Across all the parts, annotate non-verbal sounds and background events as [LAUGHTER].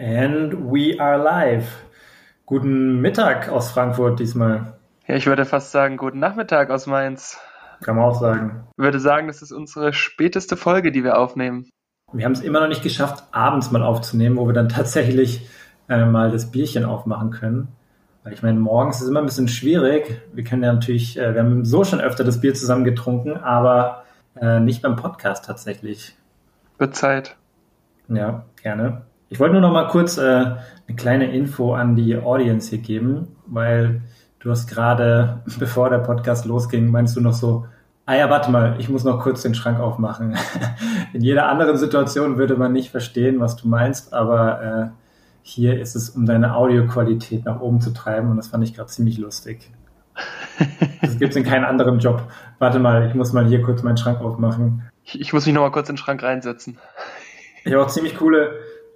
And we are live. Guten Mittag aus Frankfurt diesmal. Ja, ich würde fast sagen, guten Nachmittag aus Mainz. Kann man auch sagen. Ich würde sagen, das ist unsere späteste Folge, die wir aufnehmen. Wir haben es immer noch nicht geschafft, abends mal aufzunehmen, wo wir dann tatsächlich äh, mal das Bierchen aufmachen können. Weil ich meine, morgens ist es immer ein bisschen schwierig. Wir können ja natürlich, äh, wir haben so schon öfter das Bier zusammen getrunken, aber äh, nicht beim Podcast tatsächlich. Wird Zeit. Ja, gerne. Ich wollte nur noch mal kurz äh, eine kleine Info an die Audience hier geben, weil du hast gerade, [LAUGHS] bevor der Podcast losging, meinst du noch so, ah ja, warte mal, ich muss noch kurz den Schrank aufmachen. [LAUGHS] In jeder anderen Situation würde man nicht verstehen, was du meinst, aber äh, hier ist es, um deine Audioqualität nach oben zu treiben und das fand ich gerade ziemlich lustig. [LAUGHS] Das gibt es in keinem anderen Job. Warte mal, ich muss mal hier kurz meinen Schrank aufmachen. Ich, ich muss mich noch mal kurz in den Schrank reinsetzen. Ich habe auch ziemlich coole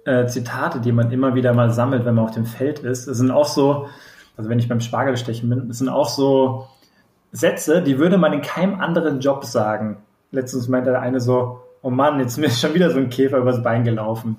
äh, Zitate, die man immer wieder mal sammelt, wenn man auf dem Feld ist. Es sind auch so, also wenn ich beim Spargelstechen bin, es sind auch so Sätze, die würde man in keinem anderen Job sagen. Letztens meinte der eine so, oh Mann, jetzt ist schon wieder so ein Käfer übers Bein gelaufen.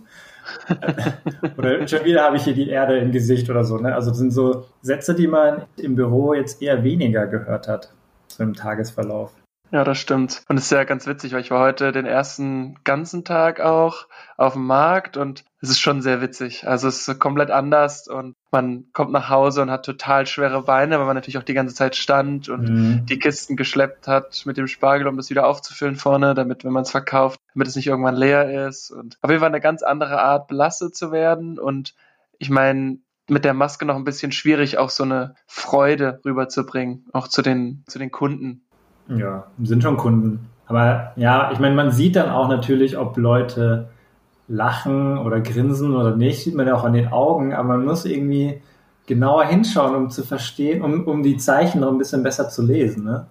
[LAUGHS] oder schon wieder habe ich hier die Erde im Gesicht oder so. Ne? Also das sind so Sätze, die man im Büro jetzt eher weniger gehört hat, so im Tagesverlauf. Ja, das stimmt. Und es ist ja ganz witzig, weil ich war heute den ersten ganzen Tag auch auf dem Markt und es ist schon sehr witzig. Also es ist komplett anders und man kommt nach Hause und hat total schwere Beine, weil man natürlich auch die ganze Zeit stand und mhm. die Kisten geschleppt hat mit dem Spargel, um das wieder aufzufüllen vorne, damit, wenn man es verkauft, damit es nicht irgendwann leer ist. Und auf jeden Fall eine ganz andere Art, belastet zu werden. Und ich meine, mit der Maske noch ein bisschen schwierig, auch so eine Freude rüberzubringen, auch zu den, zu den Kunden. Ja, sind schon Kunden. Aber ja, ich meine, man sieht dann auch natürlich, ob Leute lachen oder grinsen oder nicht, sieht man ja auch an den Augen, aber man muss irgendwie genauer hinschauen, um zu verstehen, um, um die Zeichen noch ein bisschen besser zu lesen. Ne?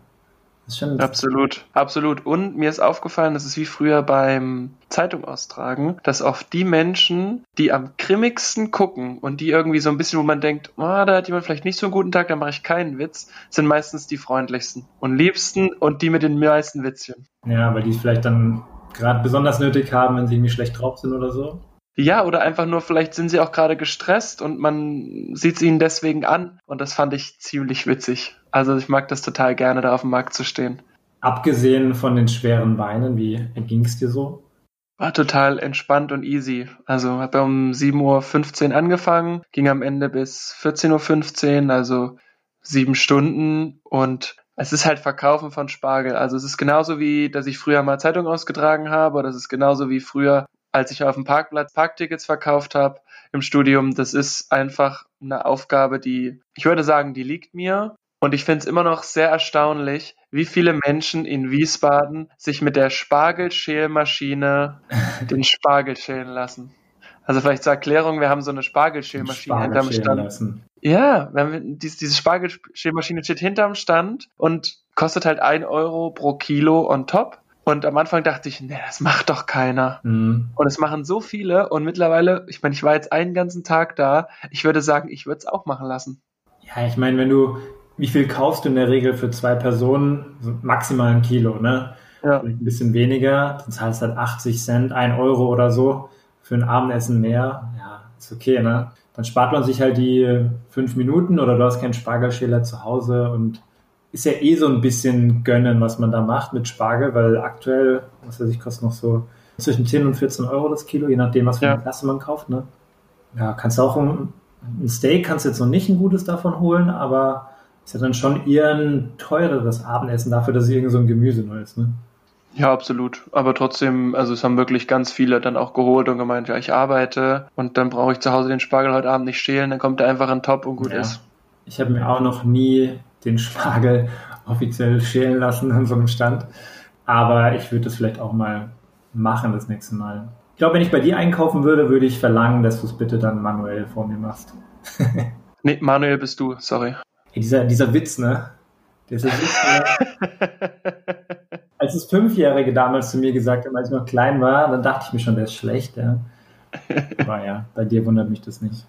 absolut, absolut. Und mir ist aufgefallen, das ist wie früher beim Zeitung austragen, dass oft die Menschen, die am grimmigsten gucken und die irgendwie so ein bisschen, wo man denkt, oh, da hat jemand vielleicht nicht so einen guten Tag, da mache ich keinen Witz, sind meistens die freundlichsten und liebsten und die mit den meisten Witzchen. Ja, weil die vielleicht dann gerade besonders nötig haben, wenn sie irgendwie schlecht drauf sind oder so. Ja, oder einfach nur, vielleicht sind sie auch gerade gestresst und man sieht es ihnen deswegen an. Und das fand ich ziemlich witzig. Also ich mag das total gerne, da auf dem Markt zu stehen. Abgesehen von den schweren Beinen, wie ging es dir so? War total entspannt und easy. Also habe um 7.15 Uhr angefangen, ging am Ende bis 14.15 Uhr, also sieben Stunden und es ist halt Verkaufen von Spargel. Also es ist genauso wie, dass ich früher mal Zeitung ausgetragen habe, oder es ist genauso wie früher, als ich auf dem Parkplatz Parktickets verkauft habe im Studium. Das ist einfach eine Aufgabe, die, ich würde sagen, die liegt mir. Und ich finde es immer noch sehr erstaunlich, wie viele Menschen in Wiesbaden sich mit der Spargelschälmaschine [LAUGHS] den Spargel schälen lassen. Also vielleicht zur Erklärung, wir haben so eine Spargelschälmaschine hinterm Stand. Lassen. Ja, wenn diese, diese Spargelschälmaschine steht hinterm Stand und kostet halt ein Euro pro Kilo on top. Und am Anfang dachte ich, nee, das macht doch keiner. Mhm. Und es machen so viele. Und mittlerweile, ich meine, ich war jetzt einen ganzen Tag da. Ich würde sagen, ich würde es auch machen lassen. Ja, ich meine, wenn du, wie viel kaufst du in der Regel für zwei Personen? So maximal ein Kilo, ne? Ja. Vielleicht ein bisschen weniger. Dann zahlst du halt 80 Cent, ein Euro oder so für ein Abendessen mehr. Ja, ist okay, ne? Dann spart man sich halt die fünf Minuten oder du hast keinen Spargelschäler zu Hause und ist ja eh so ein bisschen gönnen, was man da macht mit Spargel, weil aktuell, was weiß ich, kostet noch so zwischen 10 und 14 Euro das Kilo, je nachdem, was für eine Klasse man kauft. Ne? Ja, kannst du auch ein, ein Steak, kannst du jetzt noch nicht ein gutes davon holen, aber ist ja dann schon eher ein teureres Abendessen dafür, dass es irgend so ein Gemüse nur ist. Ne? Ja, absolut. Aber trotzdem, also es haben wirklich ganz viele dann auch geholt und gemeint, ja, ich arbeite und dann brauche ich zu Hause den Spargel heute Abend nicht schälen, dann kommt er einfach in Top und gut ja. ist. Ich habe mir auch noch nie den Spargel [LAUGHS] offiziell schälen lassen an so einem Stand. Aber ich würde das vielleicht auch mal machen das nächste Mal. Ich glaube, wenn ich bei dir einkaufen würde, würde ich verlangen, dass du es bitte dann manuell vor mir machst. [LAUGHS] nee, manuell bist du, sorry. Hey, dieser, dieser Witz, ne? Dieser Witz, ne? [LAUGHS] als es Fünfjährige damals zu mir gesagt haben, als ich noch klein war, dann dachte ich mir schon, der ist schlecht, ja. [LAUGHS] Aber ja, bei dir wundert mich das nicht.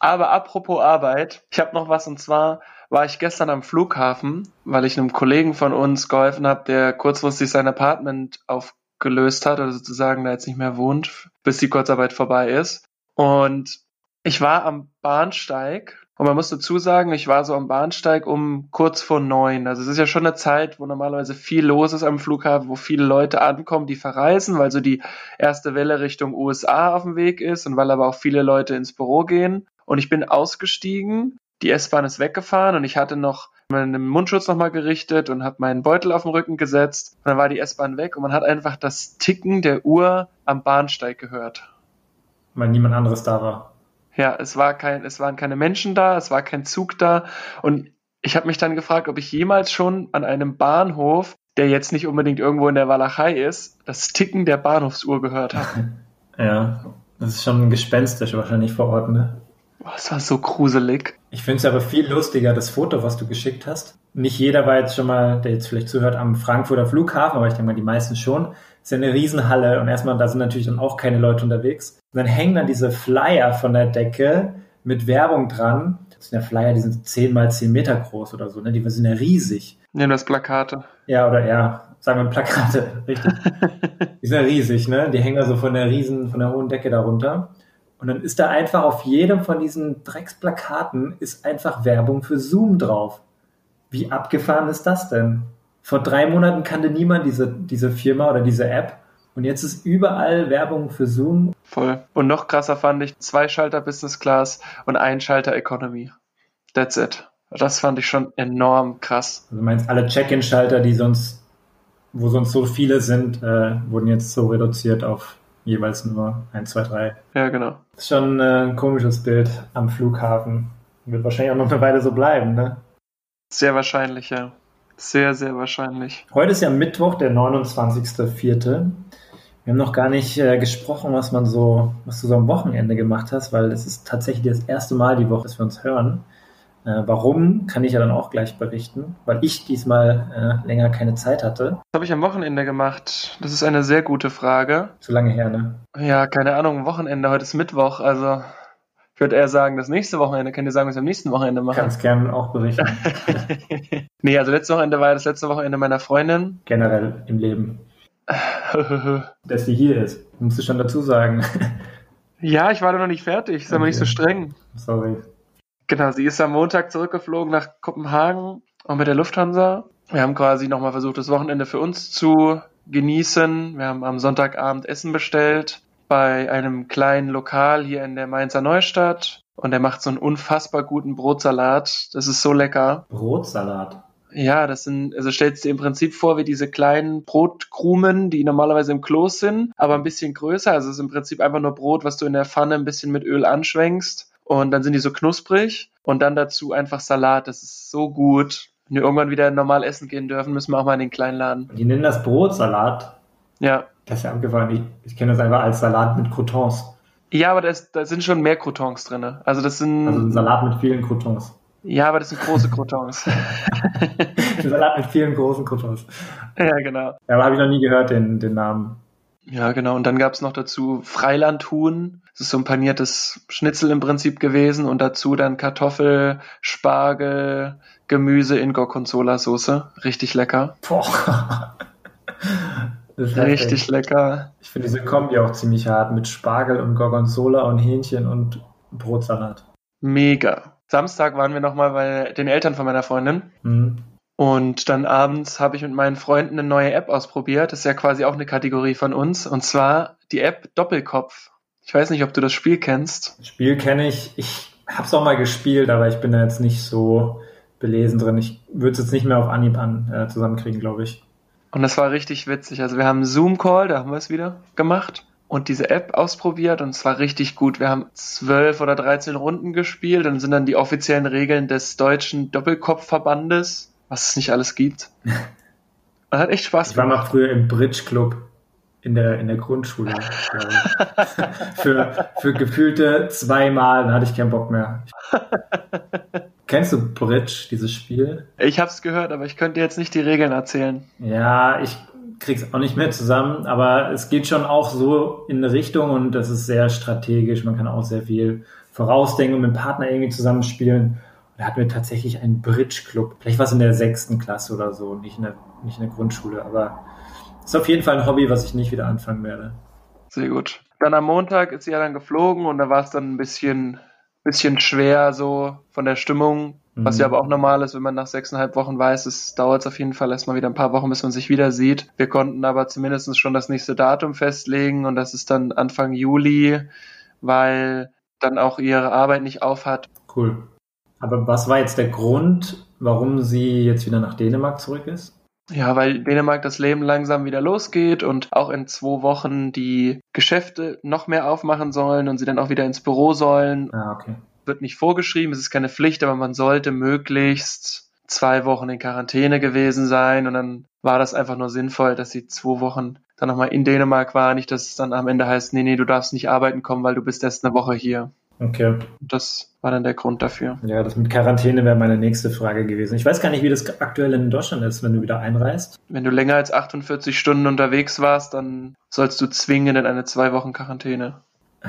Aber apropos Arbeit, ich habe noch was und zwar war ich gestern am Flughafen, weil ich einem Kollegen von uns geholfen habe, der kurzfristig sein Apartment aufgelöst hat, oder sozusagen da jetzt nicht mehr wohnt, bis die Kurzarbeit vorbei ist. Und Ich war am Bahnsteig und man muss dazu sagen, ich war so am Bahnsteig um kurz vor neun. Also es ist ja schon eine Zeit, wo normalerweise viel los ist am Flughafen, wo viele Leute ankommen, die verreisen, weil so die erste Welle Richtung USA auf dem Weg ist und weil aber auch viele Leute ins Büro gehen. Und ich bin ausgestiegen, die S-Bahn ist weggefahren und ich hatte noch meinen Mundschutz nochmal gerichtet und habe meinen Beutel auf den Rücken gesetzt. Und dann war die S-Bahn weg und man hat einfach das Ticken der Uhr am Bahnsteig gehört. Weil niemand anderes da war. Ja, es war kein, es waren keine Menschen da, es war kein Zug da und ich habe mich dann gefragt, ob ich jemals schon an einem Bahnhof, der jetzt nicht unbedingt irgendwo in der Walachei ist, das Ticken der Bahnhofsuhr gehört habe. [LAUGHS] Ja, das ist schon gespenstisch wahrscheinlich vor Ort, ne? Das war so gruselig. Ich finde es aber viel lustiger, das Foto, was du geschickt hast. Nicht jeder war jetzt schon mal, der jetzt vielleicht zuhört, am Frankfurter Flughafen, aber ich denke mal, die meisten schon. Ist ja eine Riesenhalle und erstmal, da sind natürlich dann auch keine Leute unterwegs. Und dann hängen dann diese Flyer von der Decke mit Werbung dran. Das sind ja Flyer, die sind 10 mal 10 Meter groß oder so, ne? Die sind ja riesig. Ja, das Plakate. Ja, oder ja, sagen wir Plakate, [LAUGHS] richtig. die sind ja riesig, ne? Die hängen da so von der riesen, von der hohen Decke darunter. Und dann ist da einfach auf jedem von diesen Drecksplakaten ist einfach Werbung für Zoom drauf. Wie abgefahren ist das denn? Vor drei Monaten kannte niemand diese, diese Firma oder diese App. Und jetzt ist überall Werbung für Zoom. Voll. Und noch krasser fand ich zwei Schalter Business Class und ein Schalter Economy. That's it. Das fand ich schon enorm krass. Also meinst alle Check-in-Schalter, die sonst, wo sonst so viele sind, äh, wurden jetzt so reduziert auf jeweils nur 1, 2, 3. Ja, genau. Das ist schon äh, ein komisches Bild am Flughafen. Wird wahrscheinlich auch noch eine Weile so bleiben, ne? Sehr wahrscheinlich, ja. Sehr, sehr wahrscheinlich. Heute ist ja Mittwoch, der 29.04. Wir haben noch gar nicht äh, gesprochen, was man so, was du so am Wochenende gemacht hast, weil es ist tatsächlich das erste Mal die Woche, dass wir uns hören. Äh, warum, kann ich ja dann auch gleich berichten, weil ich diesmal äh, länger keine Zeit hatte. Was habe ich am Wochenende gemacht? Das ist eine sehr gute Frage. Zu lange her, ne? Ja, keine Ahnung, Wochenende, heute ist Mittwoch, also ich würde eher sagen, das nächste Wochenende. Könnt ihr sagen, was wir am nächsten Wochenende machen? Kannst gerne auch berichten. [LAUGHS] nee, also letztes Wochenende war ja das letzte Wochenende meiner Freundin. Generell im Leben. [LAUGHS] Dass sie hier ist, musst du schon dazu sagen. ja, ich war noch nicht fertig, sei okay. mal nicht so streng. Sorry. Genau, sie ist am Montag zurückgeflogen nach Kopenhagen und mit der Lufthansa. Wir haben quasi nochmal versucht, das Wochenende für uns zu genießen. Wir haben am Sonntagabend Essen bestellt bei einem kleinen Lokal hier in der Mainzer Neustadt. Und er macht so einen unfassbar guten Brotsalat. Das ist so lecker. Brotsalat? Ja, das sind, also stellst du dir im Prinzip vor wie diese kleinen Brotkrumen, die normalerweise im Kloß sind, aber ein bisschen größer. Also es ist im Prinzip einfach nur Brot, was du in der Pfanne ein bisschen mit Öl anschwenkst und dann sind die so knusprig und dann dazu einfach Salat. Das ist so gut. Wenn wir irgendwann wieder normal essen gehen dürfen, müssen wir auch mal in den kleinen Laden. Die nennen das Brotsalat. Ja. Das ist ja abgefahren. Ich, ich kenne das einfach als Salat mit Croutons. Ja, aber da, da sind schon mehr Croutons drin. Also das sind. Also ein Salat mit vielen Croutons. Ja, aber das sind große Croutons. [LAUGHS] ein Salat mit vielen großen Croutons. Ja, genau. Ja, aber habe ich noch nie gehört, den, den Namen. Ja, genau. Und dann gab es noch dazu Freilandhuhn. Das ist so ein paniertes Schnitzel im Prinzip gewesen und dazu dann Kartoffel, Spargel, Gemüse in Gorgonzola-Soße. Richtig lecker. Boah. Richtig lecker. Ich finde diese Kombi auch ziemlich hart mit Spargel und Gorgonzola und Hähnchen und Brotsalat. Mega. Samstag waren wir nochmal bei den Eltern von meiner Freundin. Mhm. Und dann abends habe ich mit meinen Freunden eine neue App ausprobiert. Das ist ja quasi auch eine Kategorie von uns. Und zwar die App Doppelkopf. Ich weiß nicht, ob du das Spiel kennst. Das Spiel kenne ich. Ich habe es auch mal gespielt, aber ich bin da jetzt nicht so belesen drin. Ich würde es jetzt nicht mehr auf Anhieb an äh, zusammenkriegen, glaube ich. Und das war richtig witzig. Also wir haben einen Zoom-Call, da haben wir es wieder gemacht und diese App ausprobiert und es war richtig gut. Wir haben zwölf oder dreizehn Runden gespielt und sind dann die offiziellen Regeln des deutschen Doppelkopfverbandes was es nicht alles gibt. [LAUGHS] Man hat echt Spaß Ich war mal früher im Bridge Club in der, in der Grundschule. [LAUGHS] für, für gefühlte zweimal, dann hatte ich keinen Bock mehr. [LAUGHS] Kennst du Bridge, dieses Spiel? Ich habe es gehört, aber ich könnte jetzt nicht die Regeln erzählen. Ja, ich krieg's auch nicht mehr zusammen, aber es geht schon auch so in eine Richtung und das ist sehr strategisch. Man kann auch sehr viel vorausdenken und mit dem Partner irgendwie zusammenspielen. Da hatten wir tatsächlich einen Bridge-Club. Vielleicht war es in der sechsten Klasse oder so, nicht in der, nicht in der Grundschule. Aber ist auf jeden Fall ein Hobby, was ich nicht wieder anfangen werde. Sehr gut. Dann am Montag ist sie ja dann geflogen und da war es dann ein bisschen bisschen schwer so von der Stimmung, was ja mhm. aber auch normal ist, wenn man nach sechseinhalb Wochen weiß, es dauert auf jeden Fall erstmal wieder ein paar Wochen, bis man sich wieder sieht. Wir konnten aber zumindest schon das nächste Datum festlegen und das ist dann Anfang Juli, weil dann auch ihre Arbeit nicht aufhat. Cool. Aber was war jetzt der Grund, warum sie jetzt wieder nach Dänemark zurück ist? Ja, weil Dänemark das Leben langsam wieder losgeht und auch in zwei Wochen die Geschäfte noch mehr aufmachen sollen und sie dann auch wieder ins Büro sollen. Ah, okay. Wird nicht vorgeschrieben, es ist keine Pflicht, aber man sollte möglichst zwei Wochen in Quarantäne gewesen sein und dann war das einfach nur sinnvoll, dass sie zwei Wochen dann nochmal in Dänemark war, nicht, dass es dann am Ende heißt, nee, nee, du darfst nicht arbeiten kommen, weil du bist erst eine Woche hier. Okay. Das war dann der Grund dafür. Ja, das mit Quarantäne wäre meine nächste Frage gewesen. Ich weiß gar nicht, wie das aktuell in Deutschland ist, wenn du wieder einreist. Wenn du länger als 48 Stunden unterwegs warst, dann sollst du zwingend in eine zwei Wochen Quarantäne.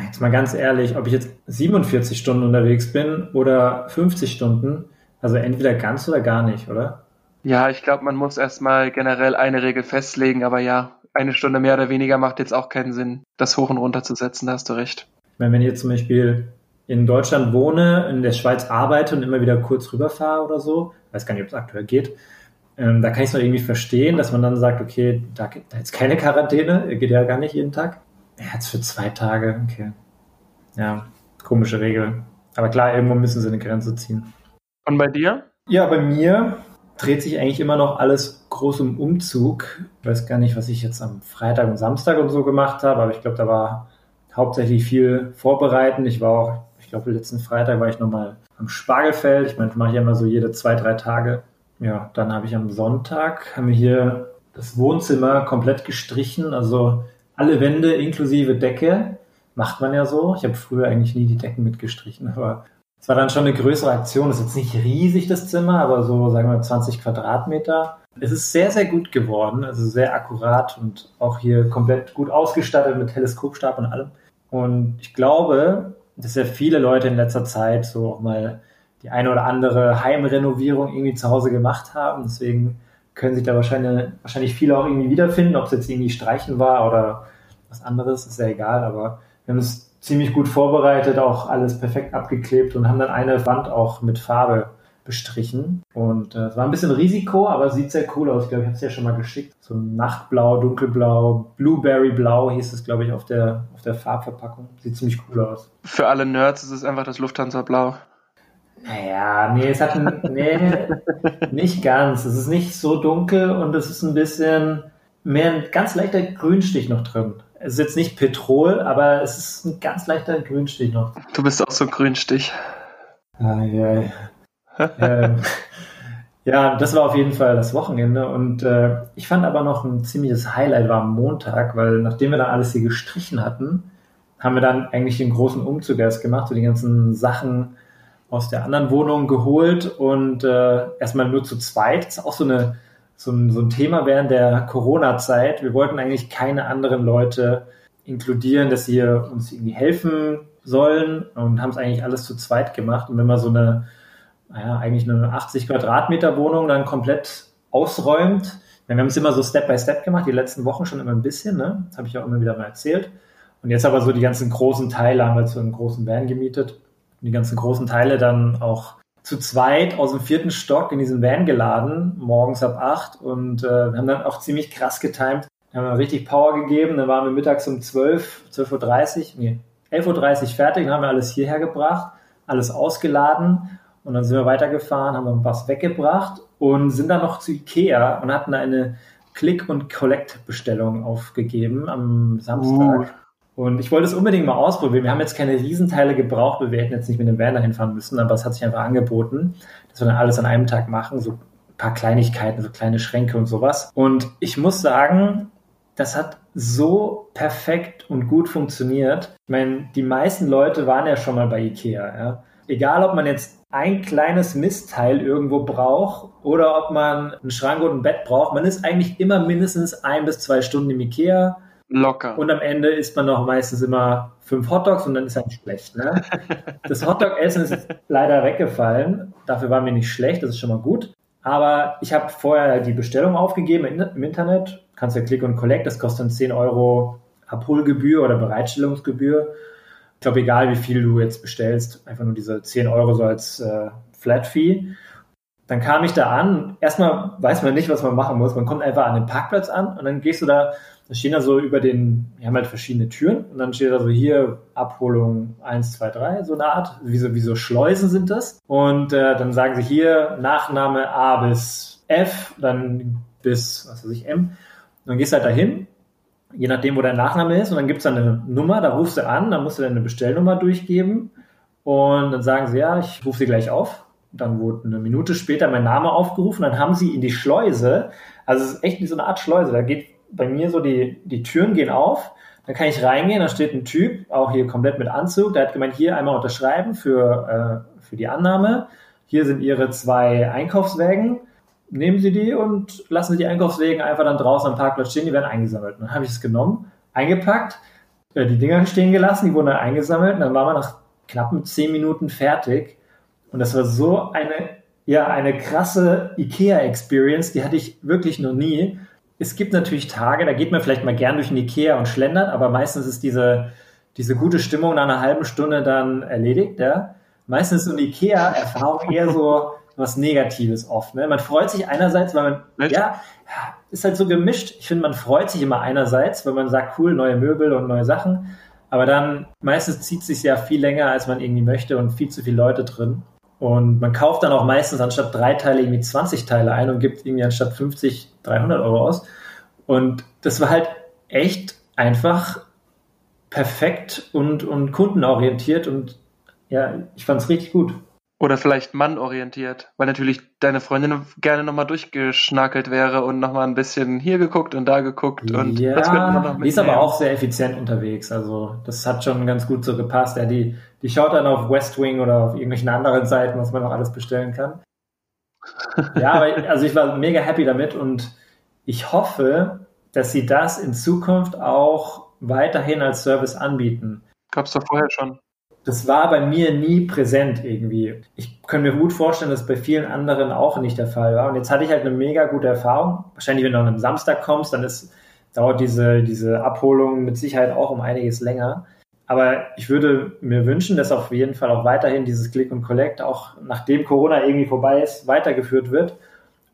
Jetzt mal ganz ehrlich, ob ich jetzt 47 Stunden unterwegs bin oder 50 Stunden, also entweder ganz oder gar nicht, oder? Ja, ich glaube, man muss erstmal generell eine Regel festlegen, aber ja, eine Stunde mehr oder weniger macht jetzt auch keinen Sinn, das hoch und runter zu setzen, da hast du recht. Ich meine, wenn jetzt zum Beispiel in Deutschland wohne, in der Schweiz arbeite und immer wieder kurz rüberfahre oder so, weiß gar nicht, ob es aktuell geht, ähm, da kann ich es noch irgendwie verstehen, dass man dann sagt, okay, da gibt es keine Quarantäne, geht ja gar nicht jeden Tag. Ja, jetzt für zwei Tage, okay. Ja, komische Regel. Aber klar, irgendwo müssen sie eine Grenze ziehen. Und bei dir? Ja, bei mir dreht sich eigentlich immer noch alles groß um Umzug. Ich weiß gar nicht, was ich jetzt am Freitag und Samstag und so gemacht habe, aber ich glaube, da war hauptsächlich viel vorbereiten. Ich war auch, glaube, letzten Freitag war ich nochmal am Spargelfeld. Ich meine, das mache ich immer so jede zwei, drei Tage. Ja, dann habe ich am Sonntag, haben wir hier das Wohnzimmer komplett gestrichen, also alle Wände inklusive Decke. Macht man ja so. Ich habe früher eigentlich nie die Decken mitgestrichen, aber es war dann schon eine größere Aktion. Es ist jetzt nicht riesig, das Zimmer, aber so, sagen wir, 20 Quadratmeter. Es ist sehr, sehr gut geworden, also sehr akkurat und auch hier komplett gut ausgestattet mit Teleskopstab und allem. Und ich glaube, dass ja viele Leute in letzter Zeit so auch mal die eine oder andere Heimrenovierung irgendwie zu Hause gemacht haben. Deswegen können sich da wahrscheinlich, wahrscheinlich viele auch irgendwie wiederfinden, ob es jetzt irgendwie Streichen war oder was anderes, ist ja egal, aber wir haben es ziemlich gut vorbereitet, auch alles perfekt abgeklebt und haben dann eine Wand auch mit Farbe bestrichen. Und äh, es war ein bisschen Risiko, aber sieht sehr cool aus. Ich glaube, ich habe es ja schon mal geschickt. So Nachtblau, Dunkelblau, Blueberry Blau hieß es, glaube ich, auf der, auf der Farbverpackung. Sieht ziemlich cool aus. Für alle Nerds ist es einfach das Lufthansa Blau. Naja, nee, es hat ein, nee, nicht ganz. Es ist nicht so dunkel und es ist ein bisschen mehr ein ganz leichter Grünstich noch drin. Es ist jetzt nicht Petrol, aber es ist ein ganz leichter Grünstich noch. Du bist auch so ein Grünstich. Ah, ja ähm, [LAUGHS] ja, das war auf jeden Fall das Wochenende und äh, ich fand aber noch ein ziemliches Highlight war am Montag, weil nachdem wir dann alles hier gestrichen hatten, haben wir dann eigentlich den großen Umzug erst gemacht, so die ganzen Sachen aus der anderen Wohnung geholt und äh, erstmal nur zu zweit. Das ist auch so, eine, so, ein, so ein Thema während der Corona-Zeit. Wir wollten eigentlich keine anderen Leute inkludieren, dass sie uns irgendwie helfen sollen und haben es eigentlich alles zu zweit gemacht. Und wenn man so eine naja, eigentlich eine 80 Quadratmeter Wohnung dann komplett ausräumt. Wir haben es immer so Step by Step gemacht, die letzten Wochen schon immer ein bisschen, ne? Habe ich auch immer wieder mal erzählt. Und jetzt aber so die ganzen großen Teile haben wir zu einem großen Van gemietet. Und die ganzen großen Teile dann auch zu zweit aus dem vierten Stock in diesen Van geladen, morgens ab acht. Und äh, wir haben dann auch ziemlich krass getimt. Wir haben richtig Power gegeben. Dann waren wir mittags um 12, 12.30 Uhr, nee, 11.30 Uhr fertig. Dann haben wir alles hierher gebracht, alles ausgeladen und dann sind wir weitergefahren, haben was weggebracht und sind dann noch zu Ikea und hatten eine Click- und Collect-Bestellung aufgegeben am Samstag. Uh. Und ich wollte es unbedingt mal ausprobieren. Wir haben jetzt keine Riesenteile gebraucht, weil wir hätten jetzt nicht mit dem Van dahin fahren müssen, aber es hat sich einfach angeboten, dass wir dann alles an einem Tag machen, so ein paar Kleinigkeiten, so kleine Schränke und sowas. Und ich muss sagen, das hat so perfekt und gut funktioniert. Ich meine, die meisten Leute waren ja schon mal bei Ikea, ja. Egal, ob man jetzt ein kleines Mistteil irgendwo braucht oder ob man einen Schrank und ein Bett braucht. Man ist eigentlich immer mindestens ein bis zwei Stunden im Ikea. Locker. Und am Ende isst man noch meistens immer fünf Hotdogs und dann ist halt schlecht. Ne? [LAUGHS] Das Hotdog-Essen ist leider weggefallen. Dafür waren wir nicht schlecht, das ist schon mal gut. Aber ich habe vorher die Bestellung aufgegeben im Internet. Kannst ja Click und Collect, das kostet dann 10 Euro Abholgebühr oder Bereitstellungsgebühr glaube, egal wie viel du jetzt bestellst, einfach nur diese 10 Euro so als äh, Flat Fee. Dann kam ich da an. Erstmal weiß man nicht, was man machen muss. Man kommt einfach an den Parkplatz an und dann gehst du da, da stehen da so über den, wir haben halt verschiedene Türen und dann steht da so hier Abholung 1, 2, 3, so eine Art, wie so, wie so Schleusen sind das. Und äh, dann sagen sie hier Nachname A bis F, dann bis, was weiß ich, M. Und dann gehst du halt dahin je nachdem, wo dein Nachname ist. Und dann gibt es eine Nummer, da rufst du an, dann musst du deine Bestellnummer durchgeben. Und dann sagen sie, ja, ich rufe sie gleich auf. Dann wurde eine Minute später mein Name aufgerufen. Dann haben sie in die Schleuse, also es ist echt wie so eine Art Schleuse. Da geht bei mir so die, die Türen gehen auf. Dann kann ich reingehen, da steht ein Typ, auch hier komplett mit Anzug, der hat gemeint, hier einmal unterschreiben für, äh, für die Annahme. Hier sind Ihre zwei Einkaufswägen nehmen Sie die und lassen Sie die Einkaufswegen einfach dann draußen am Parkplatz stehen, die werden eingesammelt. Und dann habe ich es genommen, eingepackt, äh, die Dinger stehen gelassen, die wurden dann eingesammelt und dann waren wir nach knappen zehn Minuten fertig. Und das war so eine, ja, eine krasse IKEA-Experience, die hatte ich wirklich noch nie. Es gibt natürlich Tage, da geht man vielleicht mal gern durch den IKEA und schlendert, aber meistens ist diese, diese gute Stimmung nach einer halben Stunde dann erledigt, ja. Meistens ist so eine IKEA-Erfahrung eher so, was Negatives oft. Ne? Man freut sich einerseits, weil man, Echt? ja, ist halt so gemischt. Ich finde, man freut sich immer einerseits, weil man sagt, cool, neue Möbel und neue Sachen. Aber dann meistens zieht es sich ja viel länger, als man irgendwie möchte und viel zu viele Leute drin. Und man kauft dann auch meistens anstatt drei Teile irgendwie 20 Teile ein und gibt irgendwie anstatt 50 300 Euro aus. Und das war halt echt einfach perfekt und, und kundenorientiert und ja, ich fand es richtig gut. Oder vielleicht mannorientiert, weil natürlich deine Freundin gerne nochmal durchgeschnackelt wäre und nochmal ein bisschen hier geguckt und da geguckt. Und ja, das noch die ist aber auch sehr effizient unterwegs. Also das hat schon ganz gut so gepasst. Ja, die, die schaut dann auf West Wing oder auf irgendwelchen anderen Seiten, was man noch alles bestellen kann. [LAUGHS] ja, aber also ich war mega happy damit und ich hoffe, dass sie das in Zukunft auch weiterhin als Service anbieten. Gab's doch vorher schon das war bei mir nie präsent irgendwie. Ich kann mir gut vorstellen, dass bei vielen anderen auch nicht der Fall war. Und jetzt hatte ich halt eine mega gute Erfahrung. Wahrscheinlich, wenn du an einem Samstag kommst, dann ist, dauert diese, diese Abholung mit Sicherheit auch um einiges länger. Aber ich würde mir wünschen, dass auf jeden Fall auch weiterhin dieses Click und Collect auch nachdem Corona irgendwie vorbei ist, weitergeführt wird.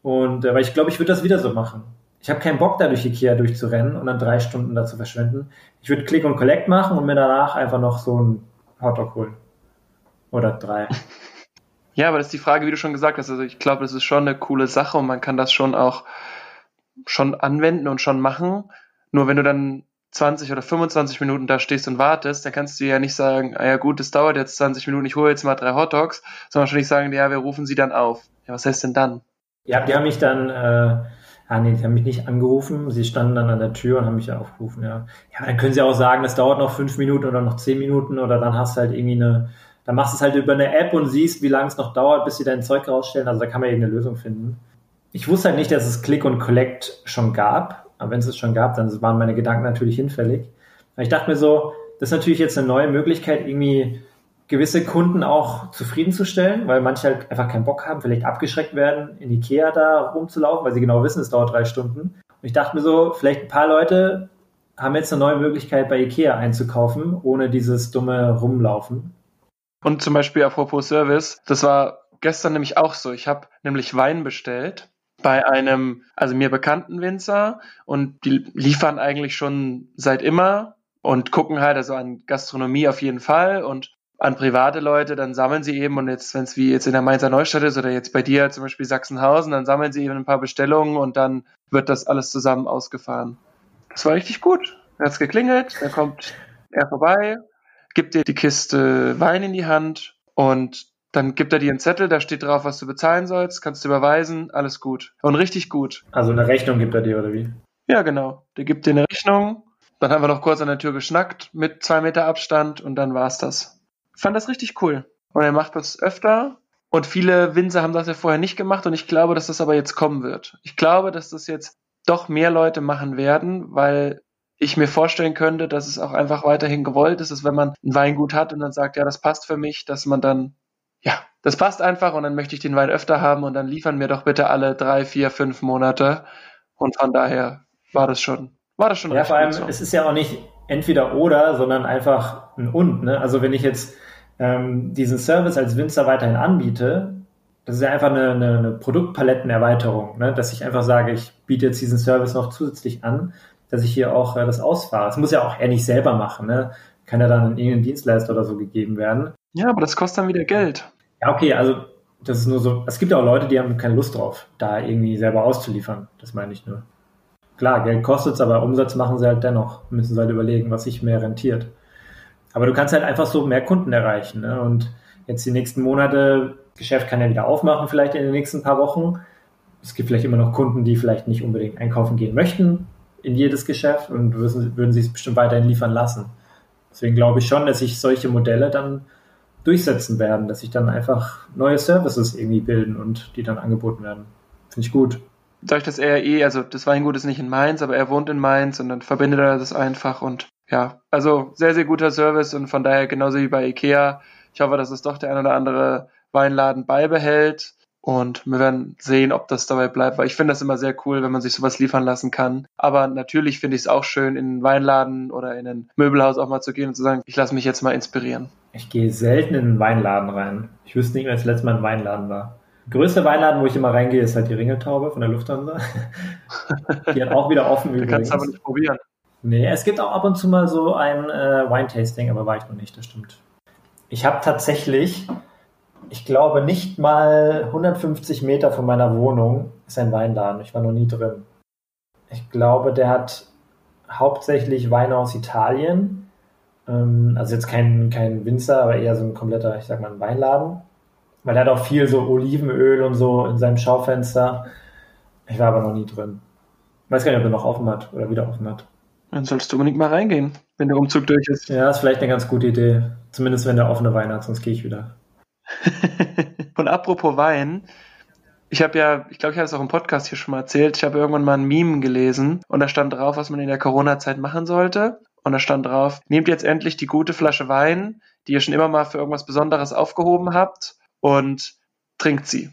Und äh, weil ich glaube, ich würde das wieder so machen. Ich habe keinen Bock, da durch Ikea durchzurennen und dann drei Stunden da zu verschwenden. Ich würde Click und Collect machen und mir danach einfach noch so ein Hotdog holen. Oder drei. [LAUGHS] Ja, aber das ist die Frage, wie du schon gesagt hast. Also ich glaube, das ist schon eine coole Sache und man kann das schon auch schon anwenden und schon machen. Nur wenn du dann 20 oder 25 Minuten da stehst und wartest, dann kannst du ja nicht sagen, ah ja gut, es dauert jetzt 20 Minuten, ich hole jetzt mal drei Hotdogs, sondern schon nicht sagen, ja, wir rufen sie dann auf. Ja, was heißt denn dann? Ja, die haben mich dann äh, Ah, nee, die haben mich nicht angerufen. Sie standen dann an der Tür und haben mich aufgerufen, ja. Ja, dann können sie auch sagen, das dauert noch fünf Minuten oder noch zehn Minuten oder dann hast du halt irgendwie eine, dann machst du es halt über eine App und siehst, wie lange es noch dauert, bis sie dein Zeug rausstellen. Also da kann man irgendeine Lösung finden. Ich wusste halt nicht, dass es Click und Collect schon gab. Aber wenn es es schon gab, dann waren meine Gedanken natürlich hinfällig. Aber ich dachte mir so, das ist natürlich jetzt eine neue Möglichkeit, irgendwie gewisse Kunden auch zufriedenzustellen, weil manche halt einfach keinen Bock haben, vielleicht abgeschreckt werden, in Ikea da rumzulaufen, weil sie genau wissen, es dauert drei Stunden. Und ich dachte mir so, vielleicht ein paar Leute haben jetzt eine neue Möglichkeit, bei Ikea einzukaufen, ohne dieses dumme Rumlaufen. Und zum Beispiel apropos Service, das war gestern nämlich auch so. Ich habe nämlich Wein bestellt bei einem, also mir bekannten Winzer und die liefern eigentlich schon seit immer und gucken halt also an Gastronomie auf jeden Fall und an private Leute, dann sammeln sie eben, und jetzt, wenn es wie jetzt in der Mainzer Neustadt ist oder jetzt bei dir zum Beispiel Sachsenhausen, dann sammeln sie eben ein paar Bestellungen und dann wird das alles zusammen ausgefahren. Das war richtig gut. Er hat's geklingelt, dann kommt er vorbei, gibt dir die Kiste Wein in die Hand und dann gibt er dir einen Zettel, da steht drauf, was du bezahlen sollst, kannst du überweisen, alles gut. Und richtig gut. Also eine Rechnung gibt er dir, oder wie? Ja, genau. Der gibt dir eine Rechnung. Dann haben wir noch kurz an der Tür geschnackt mit zwei Meter Abstand und dann war's das fand das richtig cool. Und er macht das öfter. Und viele Winzer haben das ja vorher nicht gemacht. Und ich glaube, dass das aber jetzt kommen wird. Ich glaube, dass das jetzt doch mehr Leute machen werden, weil ich mir vorstellen könnte, dass es auch einfach weiterhin gewollt ist, dass wenn man ein Weingut hat und dann sagt, ja, das passt für mich, dass man dann, ja, das passt einfach und dann möchte ich den Wein öfter haben und dann liefern mir doch bitte alle drei, vier, fünf Monate. Und von daher war das schon, war das schon Ja, vor allem, so. es ist ja auch nicht entweder oder, sondern einfach ein und. Ne? Also wenn ich jetzt ähm, diesen Service als Winzer weiterhin anbiete, das ist ja einfach eine, eine, eine Produktpalettenerweiterung, ne? dass ich einfach sage, ich biete jetzt diesen Service noch zusätzlich an, dass ich hier auch äh, das ausfahre. Das muss ja auch er nicht selber machen. Ne? Kann ja dann an irgendeinen Dienstleister oder so gegeben werden. Ja, aber das kostet dann wieder Geld. Ja, okay, also das ist nur so, es gibt ja auch Leute, die haben keine Lust drauf, da irgendwie selber auszuliefern. Das meine ich nur. Klar, Geld kostet es, aber Umsatz machen sie halt dennoch. Müssen sie halt überlegen, was sich mehr rentiert. Aber du kannst halt einfach so mehr Kunden erreichen. Ne? Und jetzt die nächsten Monate, Geschäft kann ja wieder aufmachen, vielleicht in den nächsten paar Wochen. Es gibt vielleicht immer noch Kunden, die vielleicht nicht unbedingt einkaufen gehen möchten in jedes Geschäft und würden, würden sich es bestimmt weiterhin liefern lassen. Deswegen glaube ich schon, dass sich solche Modelle dann durchsetzen werden, dass sich dann einfach neue Services irgendwie bilden und die dann angeboten werden. Finde ich gut. Dadurch, dass er eh, also das Weingut ist nicht in Mainz, aber er wohnt in Mainz und dann verbindet er das einfach und ja, also sehr, sehr guter Service und von daher genauso wie bei Ikea. Ich hoffe, dass es doch der ein oder andere Weinladen beibehält und wir werden sehen, ob das dabei bleibt, weil ich finde das immer sehr cool, wenn man sich sowas liefern lassen kann. Aber natürlich finde ich es auch schön, in einen Weinladen oder in ein Möbelhaus auch mal zu gehen und zu sagen, ich lasse mich jetzt mal inspirieren. Ich gehe selten in einen Weinladen rein. Ich wüsste nicht, wer das letzte Mal ein Weinladen war. Größte Weinladen, wo ich immer reingehe, ist halt die Ringeltaube von der Lufthansa. [LAUGHS] die hat auch wieder offen übrigens. Kannst du aber nicht probieren. Nee, es gibt auch ab und zu mal so ein äh, Wine-Tasting, aber ich noch nicht, das stimmt. Ich habe tatsächlich, ich glaube, nicht mal 150 Meter von meiner Wohnung ist ein Weinladen. Ich war noch nie drin. Ich glaube, der hat hauptsächlich Weine aus Italien ähm, also jetzt kein, kein Winzer, aber eher so ein kompletter, ich sag mal, ein Weinladen. Weil er hat auch viel so Olivenöl und so in seinem Schaufenster. Ich war aber noch nie drin. Weiß gar nicht, ob er noch offen hat oder wieder offen hat. Dann solltest du unbedingt mal reingehen, wenn der Umzug durch ist. Ja, ist vielleicht eine ganz gute Idee. Zumindest wenn der offene Wein hat, sonst gehe ich wieder. [LAUGHS] und apropos Wein, ich habe ja, ich glaube, ich habe es auch im Podcast hier schon mal erzählt, ich habe irgendwann mal ein Meme gelesen und da stand drauf, was man in der Corona-Zeit machen sollte. Und da stand drauf, nehmt jetzt endlich die gute Flasche Wein, die ihr schon immer mal für irgendwas Besonderes aufgehoben habt und trinkt sie.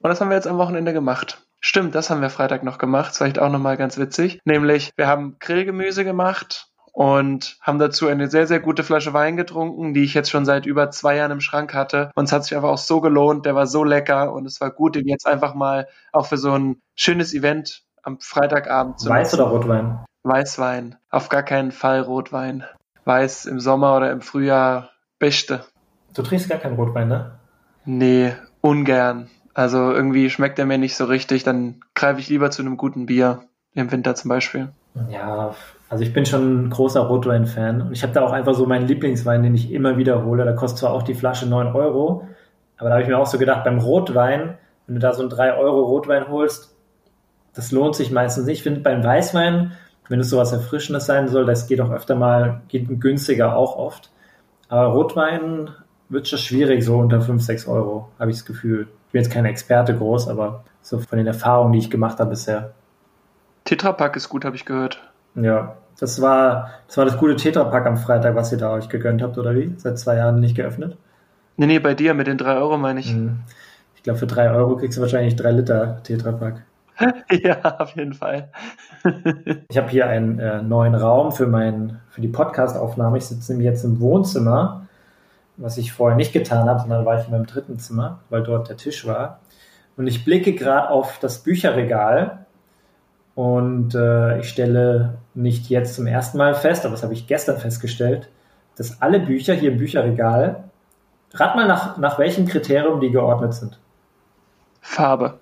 Und das haben wir jetzt am Wochenende gemacht. Stimmt, das haben wir Freitag noch gemacht. Vielleicht auch nochmal ganz witzig. Nämlich, wir haben Grillgemüse gemacht und haben dazu eine sehr, sehr gute Flasche Wein getrunken, die ich jetzt schon seit über zwei Jahren im Schrank hatte. Und es hat sich einfach auch so gelohnt. Der war so lecker und es war gut, den jetzt einfach mal auch für so ein schönes Event am Freitagabend zu Weiß oder Rotwein? Weißwein. Auf gar keinen Fall Rotwein. Weiß im Sommer oder im Frühjahr beste. Du trinkst gar keinen Rotwein, ne? Nee, ungern. Also irgendwie schmeckt er mir nicht so richtig. Dann greife ich lieber zu einem guten Bier. Im Winter zum Beispiel. Ja, also ich bin schon ein großer Rotwein-Fan. Und ich habe da auch einfach so meinen Lieblingswein, den ich immer wiederhole. Da kostet zwar auch die Flasche 9 Euro, aber da habe ich mir auch so gedacht, beim Rotwein, wenn du da so einen 3 Euro Rotwein holst, das lohnt sich meistens nicht. Ich finde, beim Weißwein wenn es sowas Erfrischendes sein soll, das geht auch öfter mal, geht günstiger auch oft. Aber Rotwein wird schon schwierig, so unter 5, 6 Euro, habe ich das Gefühl. Ich bin jetzt kein Experte groß, aber so von den Erfahrungen, die ich gemacht habe bisher. Tetrapack ist gut, habe ich gehört. Ja, das war, das war das gute Tetrapack am Freitag, was ihr da euch gegönnt habt, oder wie? Seit zwei Jahren nicht geöffnet? Nee, nee, bei dir mit den 3 Euro meine ich. Hm. Ich glaube, für 3 Euro kriegst du wahrscheinlich 3 Liter Tetrapack. [LAUGHS] ja, auf jeden Fall. [LAUGHS] ich habe hier einen äh, neuen Raum für, mein, für die Podcast-Aufnahme. Ich sitze nämlich jetzt im Wohnzimmer, was ich vorher nicht getan habe, sondern war ich in meinem dritten Zimmer, weil dort der Tisch war. Und ich blicke gerade auf das Bücherregal und äh, ich stelle nicht jetzt zum ersten Mal fest, aber das habe ich gestern festgestellt, dass alle Bücher hier im Bücherregal, rat mal nach, nach welchem Kriterium die geordnet sind. Farbe.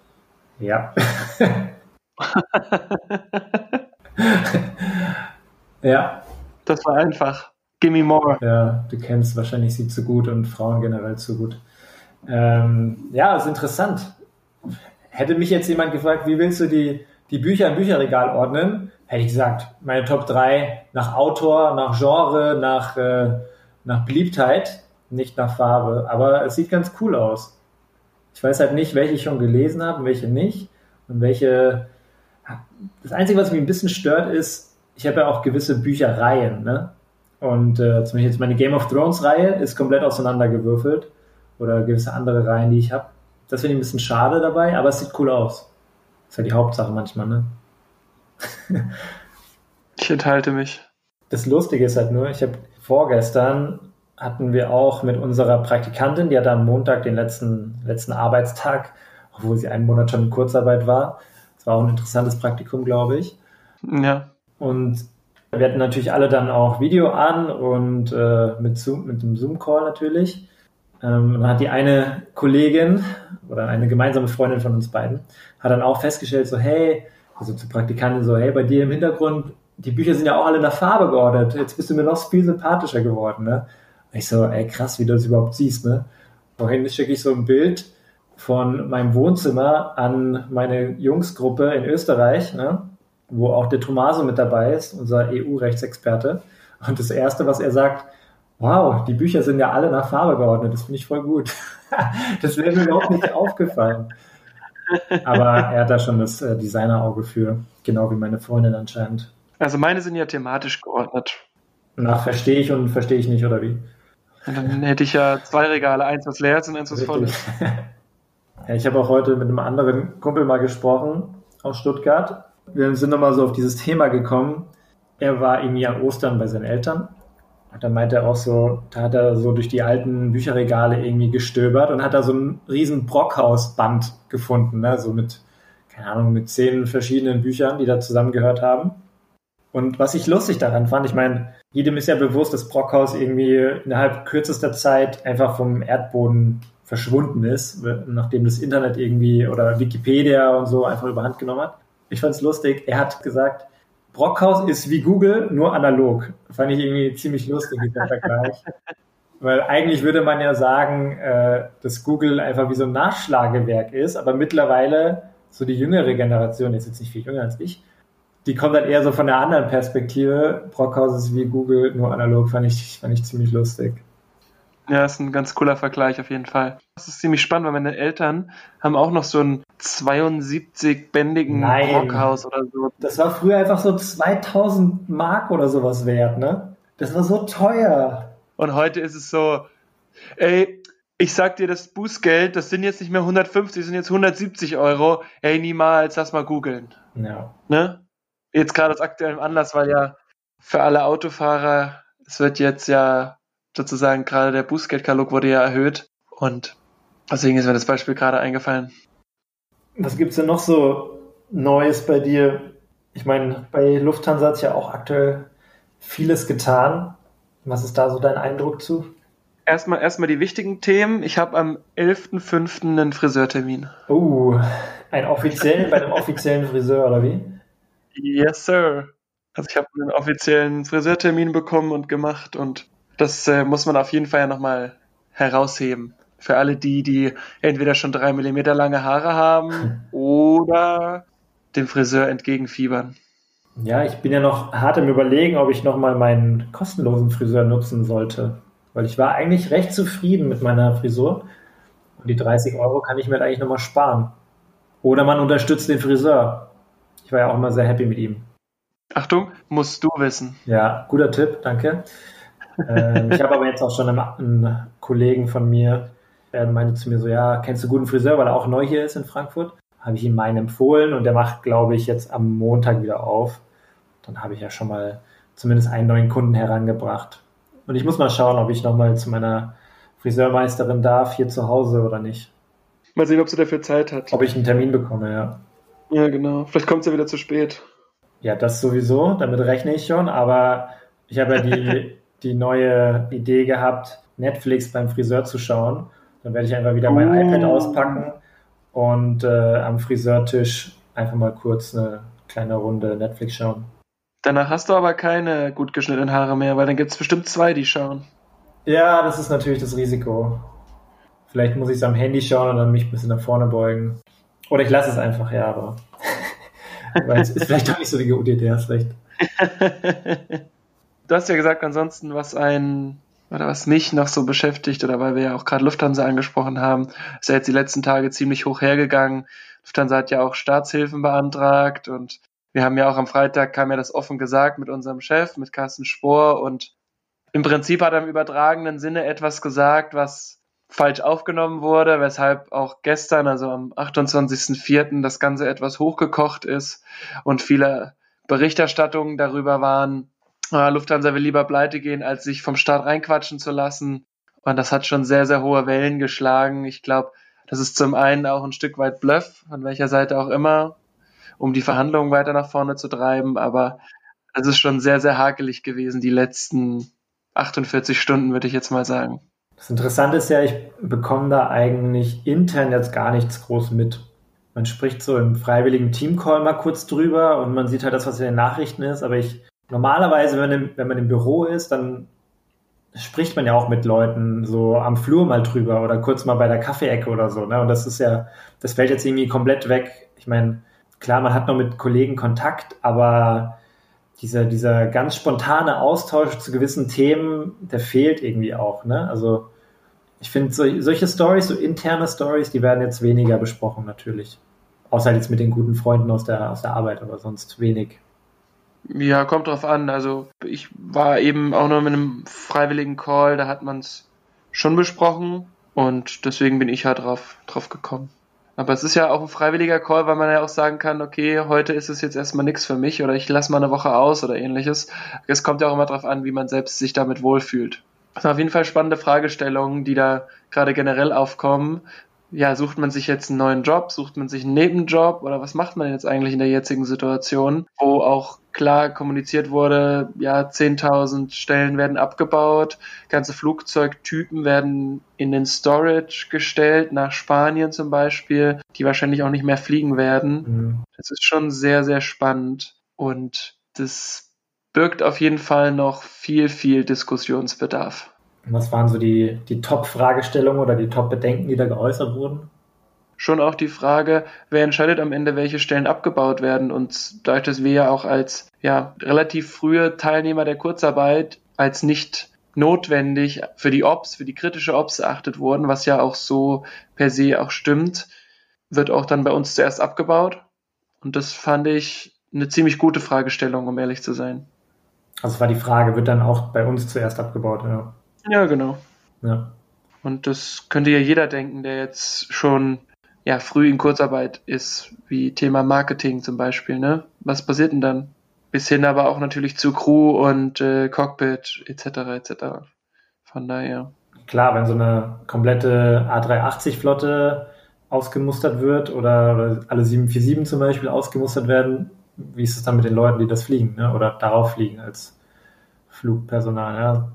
Ja. [LAUGHS] [LAUGHS] ja. Das war einfach. Gimme more. Ja, du kennst wahrscheinlich sie zu gut und Frauen generell zu gut. Ähm, ja, ist interessant. Hätte mich jetzt jemand gefragt, wie willst du die, die Bücher im Bücherregal ordnen, hätte ich gesagt, meine Top 3 nach Autor, nach Genre, nach, äh, nach Beliebtheit, nicht nach Farbe. Aber es sieht ganz cool aus. Ich weiß halt nicht, welche ich schon gelesen habe und welche nicht. Und welche. Das Einzige, was mich ein bisschen stört, ist, ich habe ja auch gewisse Büchereien, ne? Und äh, zum Beispiel jetzt meine Game of Thrones Reihe ist komplett auseinandergewürfelt. Oder gewisse andere Reihen, die ich habe. Das finde ich ein bisschen schade dabei, aber es sieht cool aus. Das ist ja die Hauptsache manchmal, ne? [LAUGHS] ich enthalte mich. Das Lustige ist halt nur, ich habe vorgestern hatten wir auch mit unserer Praktikantin, die hatte am Montag den letzten, letzten Arbeitstag, obwohl sie einen Monat schon in Kurzarbeit war. Das war auch ein interessantes Praktikum, glaube ich. Ja. Und wir hatten natürlich alle dann auch Video an und äh, mit, Zoom, mit dem Zoom-Call natürlich. Ähm, dann hat die eine Kollegin oder eine gemeinsame Freundin von uns beiden, hat dann auch festgestellt, so, hey, also zur Praktikantin so, hey, bei dir im Hintergrund, die Bücher sind ja auch alle in der Farbe geordnet. Jetzt bist du mir noch viel sympathischer geworden, ne? Und ich so, ey, krass, wie du das überhaupt siehst, ne? Vorhin schicke ich so ein Bild von meinem Wohnzimmer an meine Jungsgruppe in Österreich, ne? Wo auch der Tomaso mit dabei ist, unser EU-Rechtsexperte. Und das Erste, was er sagt, wow, die Bücher sind ja alle nach Farbe geordnet, das finde ich voll gut. [LAUGHS] das wäre mir überhaupt nicht aufgefallen. Aber er hat da schon das äh, Designerauge für, genau wie meine Freundin anscheinend. Also meine sind ja thematisch geordnet. Nach verstehe ich und verstehe ich nicht, oder wie? Und dann hätte ich ja zwei Regale, eins was leer ist und eins was voll ist. [LAUGHS] ja, ich habe auch heute mit einem anderen Kumpel mal gesprochen aus Stuttgart. Wir sind nochmal so auf dieses Thema gekommen. Er war irgendwie an Ostern bei seinen Eltern. Und dann meinte er auch so, da hat er so durch die alten Bücherregale irgendwie gestöbert und hat da so ein riesen Brockhaus-Band gefunden, ne? so mit, keine Ahnung, mit zehn verschiedenen Büchern, die da zusammengehört haben. Und was ich lustig daran fand, ich meine, jedem ist ja bewusst, dass Brockhaus irgendwie innerhalb kürzester Zeit einfach vom Erdboden verschwunden ist, nachdem das Internet irgendwie oder Wikipedia und so einfach überhand genommen hat. Ich fand es lustig. Er hat gesagt, Brockhaus ist wie Google, nur analog. Fand ich irgendwie ziemlich lustig, dieser Vergleich. [LAUGHS] Weil eigentlich würde man ja sagen, äh, dass Google einfach wie so ein Nachschlagewerk ist, aber mittlerweile so die jüngere Generation, ist jetzt nicht viel jünger als ich, die kommt dann eher so von der anderen Perspektive. Brockhaus ist wie Google, nur analog, fand ich, fand ich ziemlich lustig. Ja, ist ein ganz cooler Vergleich auf jeden Fall. Das ist ziemlich spannend, weil meine Eltern haben auch noch so einen 72-bändigen Brockhaus oder so. Das war früher einfach so 2000 Mark oder sowas wert, ne? Das war so teuer. Und heute ist es so, ey, ich sag dir, das Bußgeld, das sind jetzt nicht mehr 150, das sind jetzt 170 Euro. Ey, niemals, lass mal googeln. Ja. Ne? jetzt gerade aus aktuellem Anlass, weil ja für alle Autofahrer, es wird jetzt ja sozusagen gerade der Bußgeldkatalog wurde ja erhöht und deswegen ist mir das Beispiel gerade eingefallen. Was gibt es denn noch so Neues bei dir? Ich meine, bei Lufthansa hat es ja auch aktuell vieles getan. Was ist da so dein Eindruck zu? Erstmal, erstmal die wichtigen Themen. Ich habe am 11.05. einen Friseurtermin. Oh, einen offiziellen, bei einem [LAUGHS] offiziellen Friseur, oder wie? Yes, sir. Also ich habe einen offiziellen Friseurtermin bekommen und gemacht und das äh, muss man auf jeden Fall ja nochmal herausheben. Für alle die, die entweder schon drei Millimeter lange Haare haben [LAUGHS] oder dem Friseur entgegenfiebern. Ja, ich bin ja noch hart im Überlegen, ob ich nochmal meinen kostenlosen Friseur nutzen sollte. Weil ich war eigentlich recht zufrieden mit meiner Frisur. Und die 30 Euro kann ich mir halt eigentlich nochmal sparen. Oder man unterstützt den Friseur. Ich war ja auch immer sehr happy mit ihm. Achtung, musst du wissen. Ja, guter Tipp, danke. Ähm, ich habe aber jetzt auch schon einen, einen, Kollegen von mir, der meinte zu mir so, ja, kennst du guten Friseur, weil er auch neu hier ist in Frankfurt? Habe ich ihm meinen empfohlen und der macht, glaube ich, jetzt am Montag wieder auf. Dann habe ich ja schon mal zumindest einen neuen Kunden herangebracht. Und ich muss mal schauen, ob ich nochmal zu meiner Friseurmeisterin darf, hier zu Hause oder nicht. Mal sehen, ob sie dafür Zeit hat. Ob ich einen Termin bekomme, ja. Ja, genau. Vielleicht kommt es ja wieder zu spät. Ja, das sowieso, damit rechne ich schon, aber ich habe ja die, [LAUGHS] die neue Idee gehabt, Netflix beim Friseur zu schauen. Dann werde ich einfach wieder mein oh. iPad auspacken und äh, am Friseurtisch einfach mal kurz eine kleine Runde Netflix schauen. Danach hast du aber keine gut geschnittenen Haare mehr, weil dann gibt es bestimmt zwei, die schauen. Ja, das ist natürlich das Risiko. Vielleicht muss ich es am Handy schauen und dann mich ein bisschen nach vorne beugen. Oder ich lasse es einfach, ja, aber. [LAUGHS] Weil es ist vielleicht doch nicht so die gute Idee, hast recht. [LAUGHS] du hast ja gesagt, ansonsten, was ein oder was mich noch so beschäftigt, oder weil wir ja auch gerade Lufthansa angesprochen haben, ist ja jetzt die letzten Tage ziemlich hoch hergegangen. Lufthansa hat ja auch Staatshilfen beantragt und wir haben ja auch am Freitag, kam ja das offen gesagt mit unserem Chef, mit Carsten Spohr und im Prinzip hat er im übertragenen Sinne etwas gesagt, was falsch aufgenommen wurde, weshalb auch gestern, also am 28.04., das Ganze etwas hochgekocht ist und viele Berichterstattungen darüber waren, Lufthansa will lieber pleite gehen, als sich vom Start reinquatschen zu lassen. Und das hat schon sehr, sehr hohe Wellen geschlagen. Ich glaube, das ist zum einen auch ein Stück weit Bluff, von welcher Seite auch immer, um die Verhandlungen weiter nach vorne zu treiben. Aber es ist schon sehr, sehr hakelig gewesen, die letzten 48 Stunden, würde ich jetzt mal sagen. Das Interessante ist ja, ich bekomme da eigentlich intern jetzt gar nichts groß mit. Man spricht so im freiwilligen Teamcall mal kurz drüber und man sieht halt das, was in den Nachrichten ist. Aber ich normalerweise, wenn man im, wenn man im Büro ist, dann spricht man ja auch mit Leuten so am Flur mal drüber oder kurz mal bei der Kaffeeecke oder so. Ne? Und das ist ja, das fällt jetzt irgendwie komplett weg. Ich meine, klar, man hat noch mit Kollegen Kontakt, aber dieser, dieser ganz spontane Austausch zu gewissen Themen, der fehlt irgendwie auch. Ne? Also ich finde, so, solche Stories, so interne Stories, die werden jetzt weniger besprochen natürlich. Außer jetzt mit den guten Freunden aus der, aus der Arbeit, aber sonst wenig. Ja, kommt drauf an. Also ich war eben auch noch mit einem freiwilligen Call, da hat man es schon besprochen und deswegen bin ich halt drauf, drauf gekommen. Aber es ist ja auch ein freiwilliger Call, weil man ja auch sagen kann, okay, heute ist es jetzt erstmal nichts für mich oder ich lasse mal eine Woche aus oder ähnliches. Es kommt ja auch immer drauf an, wie man selbst sich damit wohlfühlt. Das sind auf jeden Fall spannende Fragestellungen, die da gerade generell aufkommen ja, sucht man sich jetzt einen neuen Job, sucht man sich einen Nebenjob oder was macht man jetzt eigentlich in der jetzigen Situation, wo auch klar kommuniziert wurde, ja, 10.000 Stellen werden abgebaut, ganze Flugzeugtypen werden in den Storage gestellt, nach Spanien zum Beispiel, die wahrscheinlich auch nicht mehr fliegen werden. Mhm. Das ist schon sehr, sehr spannend und das birgt auf jeden Fall noch viel, viel Diskussionsbedarf. Was waren so die, die Top-Fragestellungen oder die Top-Bedenken, die da geäußert wurden? Schon auch die Frage, wer entscheidet am Ende, welche Stellen abgebaut werden. Und dadurch, dass wir ja auch als ja, relativ frühe Teilnehmer der Kurzarbeit als nicht notwendig für die Ops, für die kritische Ops erachtet wurden, was ja auch so per se auch stimmt, wird auch dann bei uns zuerst abgebaut. Und das fand ich eine ziemlich gute Fragestellung, um ehrlich zu sein. Also war die Frage, wird dann auch bei uns zuerst abgebaut, ja. Ja, genau. Ja. Und das könnte ja jeder denken, der jetzt schon ja, früh in Kurzarbeit ist, wie Thema Marketing zum Beispiel. Ne? Was passiert denn dann? Bis hin aber auch natürlich zu Crew und äh, Cockpit etc. etc. Von daher. Klar, wenn so eine komplette A380-Flotte ausgemustert wird oder alle 747 zum Beispiel ausgemustert werden, wie ist es dann mit den Leuten, die das fliegen ne? oder darauf fliegen als Flugpersonal? Ja?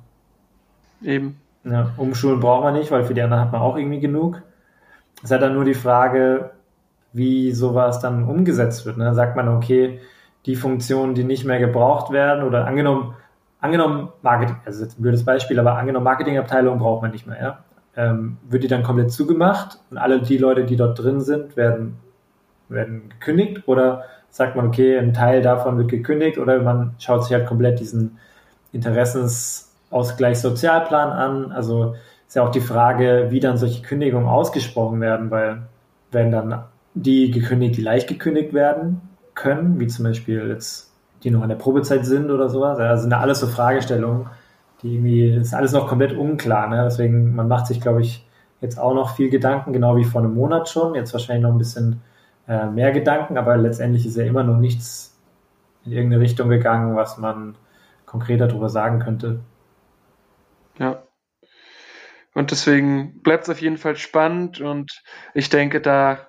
Eben. Ja, umschulen braucht man nicht, weil für die anderen hat man auch irgendwie genug. Es ist halt dann nur die Frage, wie sowas dann umgesetzt wird. Ne? Sagt man, okay, die Funktionen, die nicht mehr gebraucht werden oder angenommen, angenommen Marketing, also jetzt ein blödes Beispiel, aber angenommen Marketingabteilung braucht man nicht mehr, ja? ähm, wird die dann komplett zugemacht und alle die Leute, die dort drin sind, werden, werden gekündigt oder sagt man, okay, ein Teil davon wird gekündigt oder man schaut sich halt komplett diesen Interessens Ausgleichssozialplan an. Also ist ja auch die Frage, wie dann solche Kündigungen ausgesprochen werden, weil werden dann die gekündigt, die leicht gekündigt werden können, wie zum Beispiel jetzt die noch in der Probezeit sind oder sowas. Also sind da alles so Fragestellungen, die irgendwie, ist alles noch komplett unklar. Ne? Deswegen, man macht sich, glaube ich, jetzt auch noch viel Gedanken, genau wie vor einem Monat schon. Jetzt wahrscheinlich noch ein bisschen äh, mehr Gedanken, aber letztendlich ist ja immer noch nichts in irgendeine Richtung gegangen, was man konkreter darüber sagen könnte. Und deswegen bleibt es auf jeden Fall spannend und ich denke, da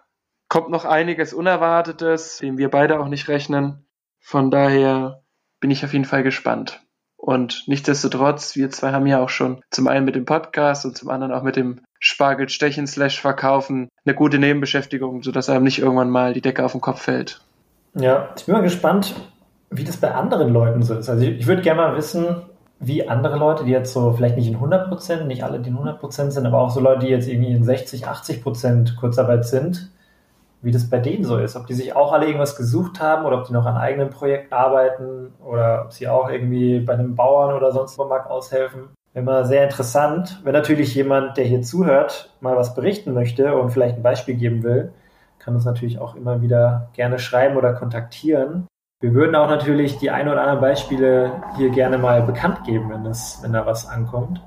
kommt noch einiges Unerwartetes, dem wir beide auch nicht rechnen. Von daher bin ich auf jeden Fall gespannt. Und nichtsdestotrotz, wir zwei haben ja auch schon zum einen mit dem Podcast und zum anderen auch mit dem Spargelstechen slash Verkaufen eine gute Nebenbeschäftigung, sodass einem nicht irgendwann mal die Decke auf den Kopf fällt. Ja, ich bin mal gespannt, wie das bei anderen Leuten so ist. Also ich, ich würde gerne mal wissen, wie andere Leute, die jetzt so vielleicht nicht in 100 Prozent, nicht alle, die in 100 Prozent sind, aber auch so Leute, die jetzt irgendwie in 60, 80 Prozent Kurzarbeit sind, wie das bei denen so ist. Ob die sich auch alle irgendwas gesucht haben oder ob die noch an eigenen Projekten arbeiten oder ob sie auch irgendwie bei einem Bauern oder sonst wo Markt aushelfen. Immer sehr interessant. Wenn natürlich jemand, der hier zuhört, mal was berichten möchte und vielleicht ein Beispiel geben will, kann uns natürlich auch immer wieder gerne schreiben oder kontaktieren. Wir würden auch natürlich die ein oder anderen Beispiele hier gerne mal bekannt geben, wenn, das, wenn da was ankommt.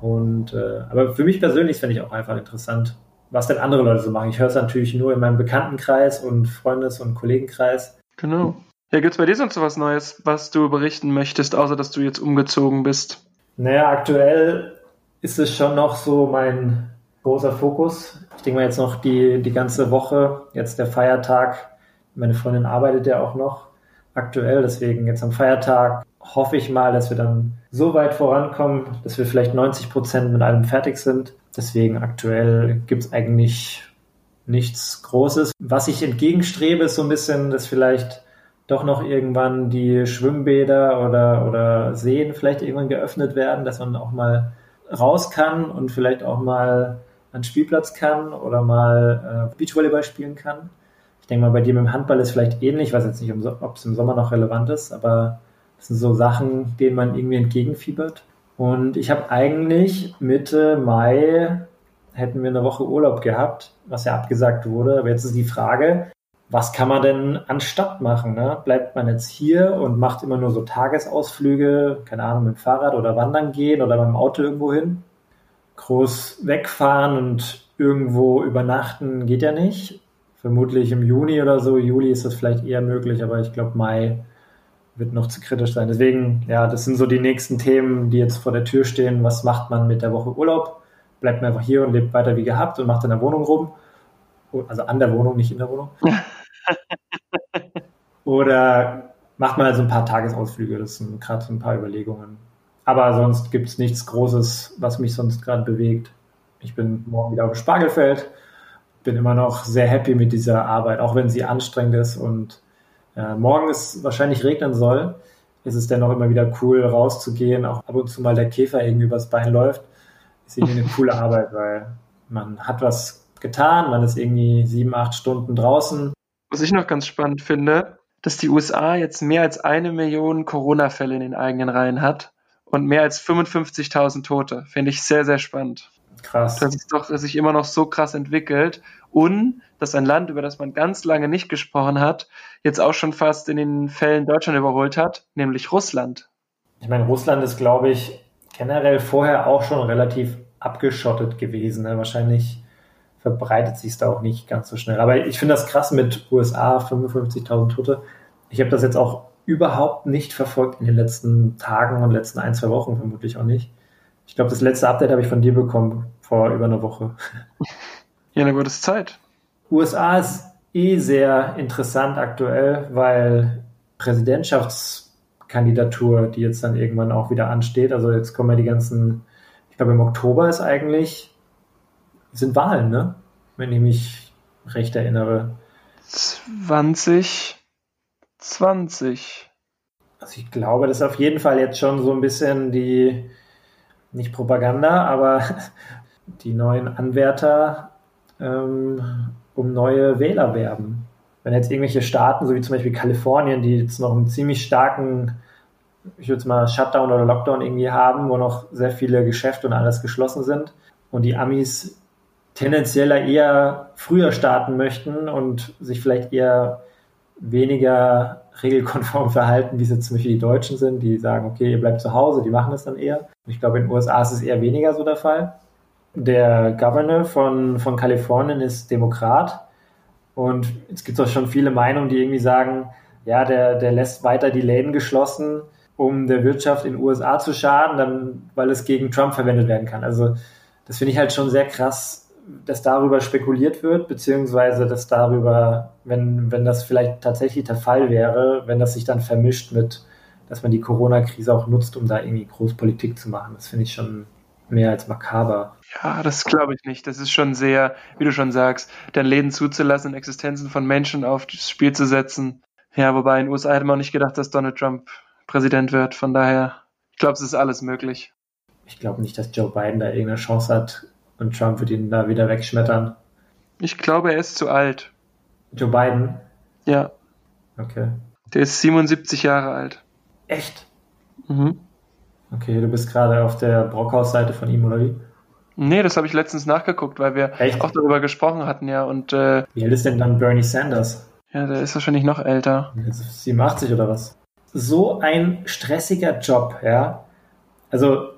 Und äh, aber für mich persönlich finde ich auch einfach interessant, was denn andere Leute so machen. Ich höre es natürlich nur in meinem Bekanntenkreis und Freundes- und Kollegenkreis. Genau. Ja, gibt's bei dir sonst was Neues, was du berichten möchtest, außer dass du jetzt umgezogen bist? Naja, aktuell ist es schon noch so mein großer Fokus. Ich denke mal jetzt noch die, die ganze Woche, jetzt der Feiertag. Meine Freundin arbeitet ja auch noch aktuell, deswegen jetzt am Feiertag hoffe ich mal, dass wir dann so weit vorankommen, dass wir vielleicht 90 Prozent mit allem fertig sind. Deswegen aktuell gibt es eigentlich nichts Großes. Was ich entgegenstrebe, ist so ein bisschen, dass vielleicht doch noch irgendwann die Schwimmbäder oder, oder Seen vielleicht irgendwann geöffnet werden, dass man auch mal raus kann und vielleicht auch mal an Spielplatz kann oder mal äh, Beachvolleyball spielen kann. Ich denke mal, bei dir mit dem Handball ist vielleicht ähnlich, ich weiß jetzt nicht, ob es im Sommer noch relevant ist, aber das sind so Sachen, denen man irgendwie entgegenfiebert. Und ich habe eigentlich Mitte Mai hätten wir eine Woche Urlaub gehabt, was ja abgesagt wurde. Aber jetzt ist die Frage, was kann man denn anstatt machen? Ne? Bleibt man jetzt hier und macht immer nur so Tagesausflüge, keine Ahnung, mit dem Fahrrad oder wandern gehen oder beim Auto irgendwo hin? Groß wegfahren und irgendwo übernachten geht ja nicht. Vermutlich im Juni oder so, Juli ist das vielleicht eher möglich, aber ich glaube Mai wird noch zu kritisch sein. Deswegen, ja, das sind so die nächsten Themen, die jetzt vor der Tür stehen. Was macht man mit der Woche Urlaub? Bleibt man einfach hier und lebt weiter wie gehabt und macht in der Wohnung rum? Also an der Wohnung, nicht in der Wohnung. [LAUGHS] Oder macht man also ein paar Tagesausflüge? Das sind gerade so ein paar Überlegungen. Aber sonst gibt es nichts Großes, was mich sonst gerade bewegt. Ich bin morgen wieder auf dem Spargelfeld. Bin immer noch sehr happy mit dieser Arbeit, auch wenn sie anstrengend ist und ja, morgen es wahrscheinlich regnen soll, ist es dennoch immer wieder cool rauszugehen, auch ab und zu mal der Käfer irgendwie übers Bein läuft. Ist irgendwie eine coole [LAUGHS] Arbeit, weil man hat was getan, man ist irgendwie sieben, acht Stunden draußen. Was ich noch ganz spannend finde, dass die USA jetzt mehr als eine Million Corona-Fälle in den eigenen Reihen hat und mehr als 55.000 Tote. Finde ich sehr, sehr spannend. Krass. Dass es doch sich immer noch so krass entwickelt und dass ein Land, über das man ganz lange nicht gesprochen hat, jetzt auch schon fast in den Fällen Deutschland überholt hat, nämlich Russland. Ich meine, Russland ist, glaube ich, generell vorher auch schon relativ abgeschottet gewesen. Ne? Wahrscheinlich verbreitet sich es da auch nicht ganz so schnell. Aber ich finde das krass mit USA, 55.000 Tote. Ich habe das jetzt auch überhaupt nicht verfolgt in den letzten Tagen und letzten ein, zwei Wochen vermutlich auch nicht. Ich glaube, das letzte Update habe ich von dir bekommen vor über einer Woche. Ja, dann wird es Zeit. USA ist eh sehr interessant aktuell, weil Präsidentschaftskandidatur, die jetzt dann irgendwann auch wieder ansteht, also jetzt kommen ja die ganzen, ich glaube im Oktober ist eigentlich, sind Wahlen, ne? Wenn ich mich recht erinnere. 2020. Also ich glaube, das ist auf jeden Fall jetzt schon so ein bisschen die, nicht Propaganda, aber [LAUGHS] die neuen Anwärter ähm, um neue Wähler werben. Wenn jetzt irgendwelche Staaten, so wie zum Beispiel Kalifornien, die jetzt noch einen ziemlich starken, ich würde es mal Shutdown oder Lockdown irgendwie haben, wo noch sehr viele Geschäfte und alles geschlossen sind und die Amis tendenziell eher früher starten möchten und sich vielleicht eher weniger regelkonform [LAUGHS] verhalten, wie es jetzt zum Beispiel die Deutschen sind, die sagen, okay, ihr bleibt zu Hause, die machen das dann eher. Ich glaube, in den USA ist es eher weniger so der Fall der Governor von, von Kalifornien ist Demokrat. Und es gibt auch schon viele Meinungen, die irgendwie sagen, ja, der, der lässt weiter die Läden geschlossen, um der Wirtschaft in den USA zu schaden, dann, weil es gegen Trump verwendet werden kann. Also das finde ich halt schon sehr krass, dass darüber spekuliert wird, beziehungsweise dass darüber, wenn, wenn das vielleicht tatsächlich der Fall wäre, wenn das sich dann vermischt mit, dass man die Corona-Krise auch nutzt, um da irgendwie Großpolitik zu machen. Das finde ich schon mehr als makaber. Ja, das glaube ich nicht. Das ist schon sehr, wie du schon sagst, dann Läden zuzulassen, Existenzen von Menschen aufs Spiel zu setzen. Ja, wobei in den USA hätte man nicht gedacht, dass Donald Trump Präsident wird. Von daher, ich glaube, es ist alles möglich. Ich glaube nicht, dass Joe Biden da irgendeine Chance hat und Trump wird ihn da wieder wegschmettern. Ich glaube, er ist zu alt. Joe Biden? Ja. Okay. Der ist 77 Jahre alt. Echt? Mhm. Okay, du bist gerade auf der Brockhaus-Seite von ihm, oder wie? Nee, das habe ich letztens nachgeguckt, weil wir Echt? auch darüber gesprochen hatten, ja. Und, äh, wie alt ist denn dann Bernie Sanders? Ja, der ist wahrscheinlich noch älter. 87 oder was? So ein stressiger Job, ja. Also,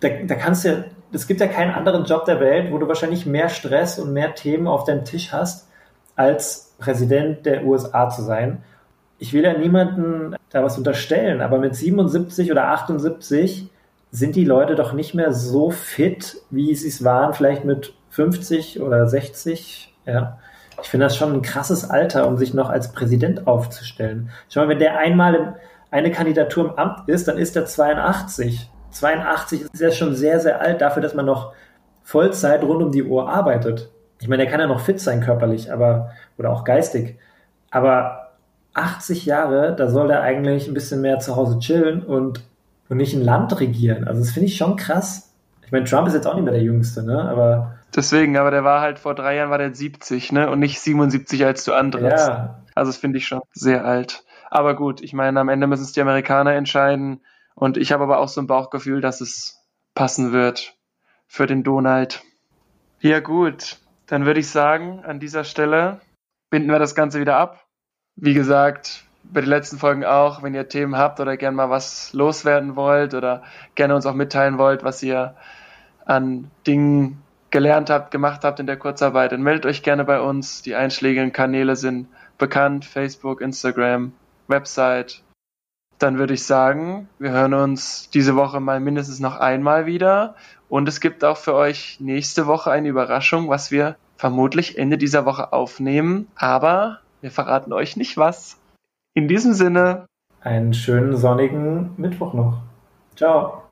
da, da kannst du, es gibt ja keinen anderen Job der Welt, wo du wahrscheinlich mehr Stress und mehr Themen auf deinem Tisch hast, als Präsident der USA zu sein. ich will ja niemanden da was unterstellen, aber mit 77 oder 78 sind die Leute doch nicht mehr so fit, wie sie es waren, vielleicht mit 50 oder 60. Ja. Ich finde das schon ein krasses Alter, um sich noch als Präsident aufzustellen. Schau mal, wenn der einmal eine Kandidatur im Amt ist, dann ist er 82. 82 ist ja schon sehr, sehr alt dafür, dass man noch Vollzeit rund um die Uhr arbeitet. Ich meine, er kann ja noch fit sein körperlich, aber oder auch geistig. Aber 80 Jahre, da soll er eigentlich ein bisschen mehr zu Hause chillen und, und nicht ein Land regieren. Also das finde ich schon krass. Ich meine, Trump ist jetzt auch nicht mehr der Jüngste, ne? Aber Deswegen, aber der war halt vor drei Jahren war der 70, ne? Und nicht 77, als du antrittst. Ja. Also das finde ich schon sehr alt. Aber gut, ich meine, am Ende müssen es die Amerikaner entscheiden. Und ich habe aber auch so ein Bauchgefühl, dass es passen wird für den Donald. Ja gut, dann würde ich sagen, an dieser Stelle binden wir das Ganze wieder ab. Wie gesagt, bei den letzten Folgen auch, wenn ihr Themen habt oder gerne mal was loswerden wollt oder gerne uns auch mitteilen wollt, was ihr an Dingen gelernt habt, gemacht habt in der Kurzarbeit, dann meldet euch gerne bei uns. Die einschlägigen Kanäle sind bekannt, Facebook, Instagram, Website. Dann würde ich sagen, wir hören uns diese Woche mal mindestens noch einmal wieder. Und es gibt auch für euch nächste Woche eine Überraschung, was wir vermutlich Ende dieser Woche aufnehmen. Aber wir verraten euch nicht was. In diesem Sinne. Einen schönen sonnigen Mittwoch noch. Ciao.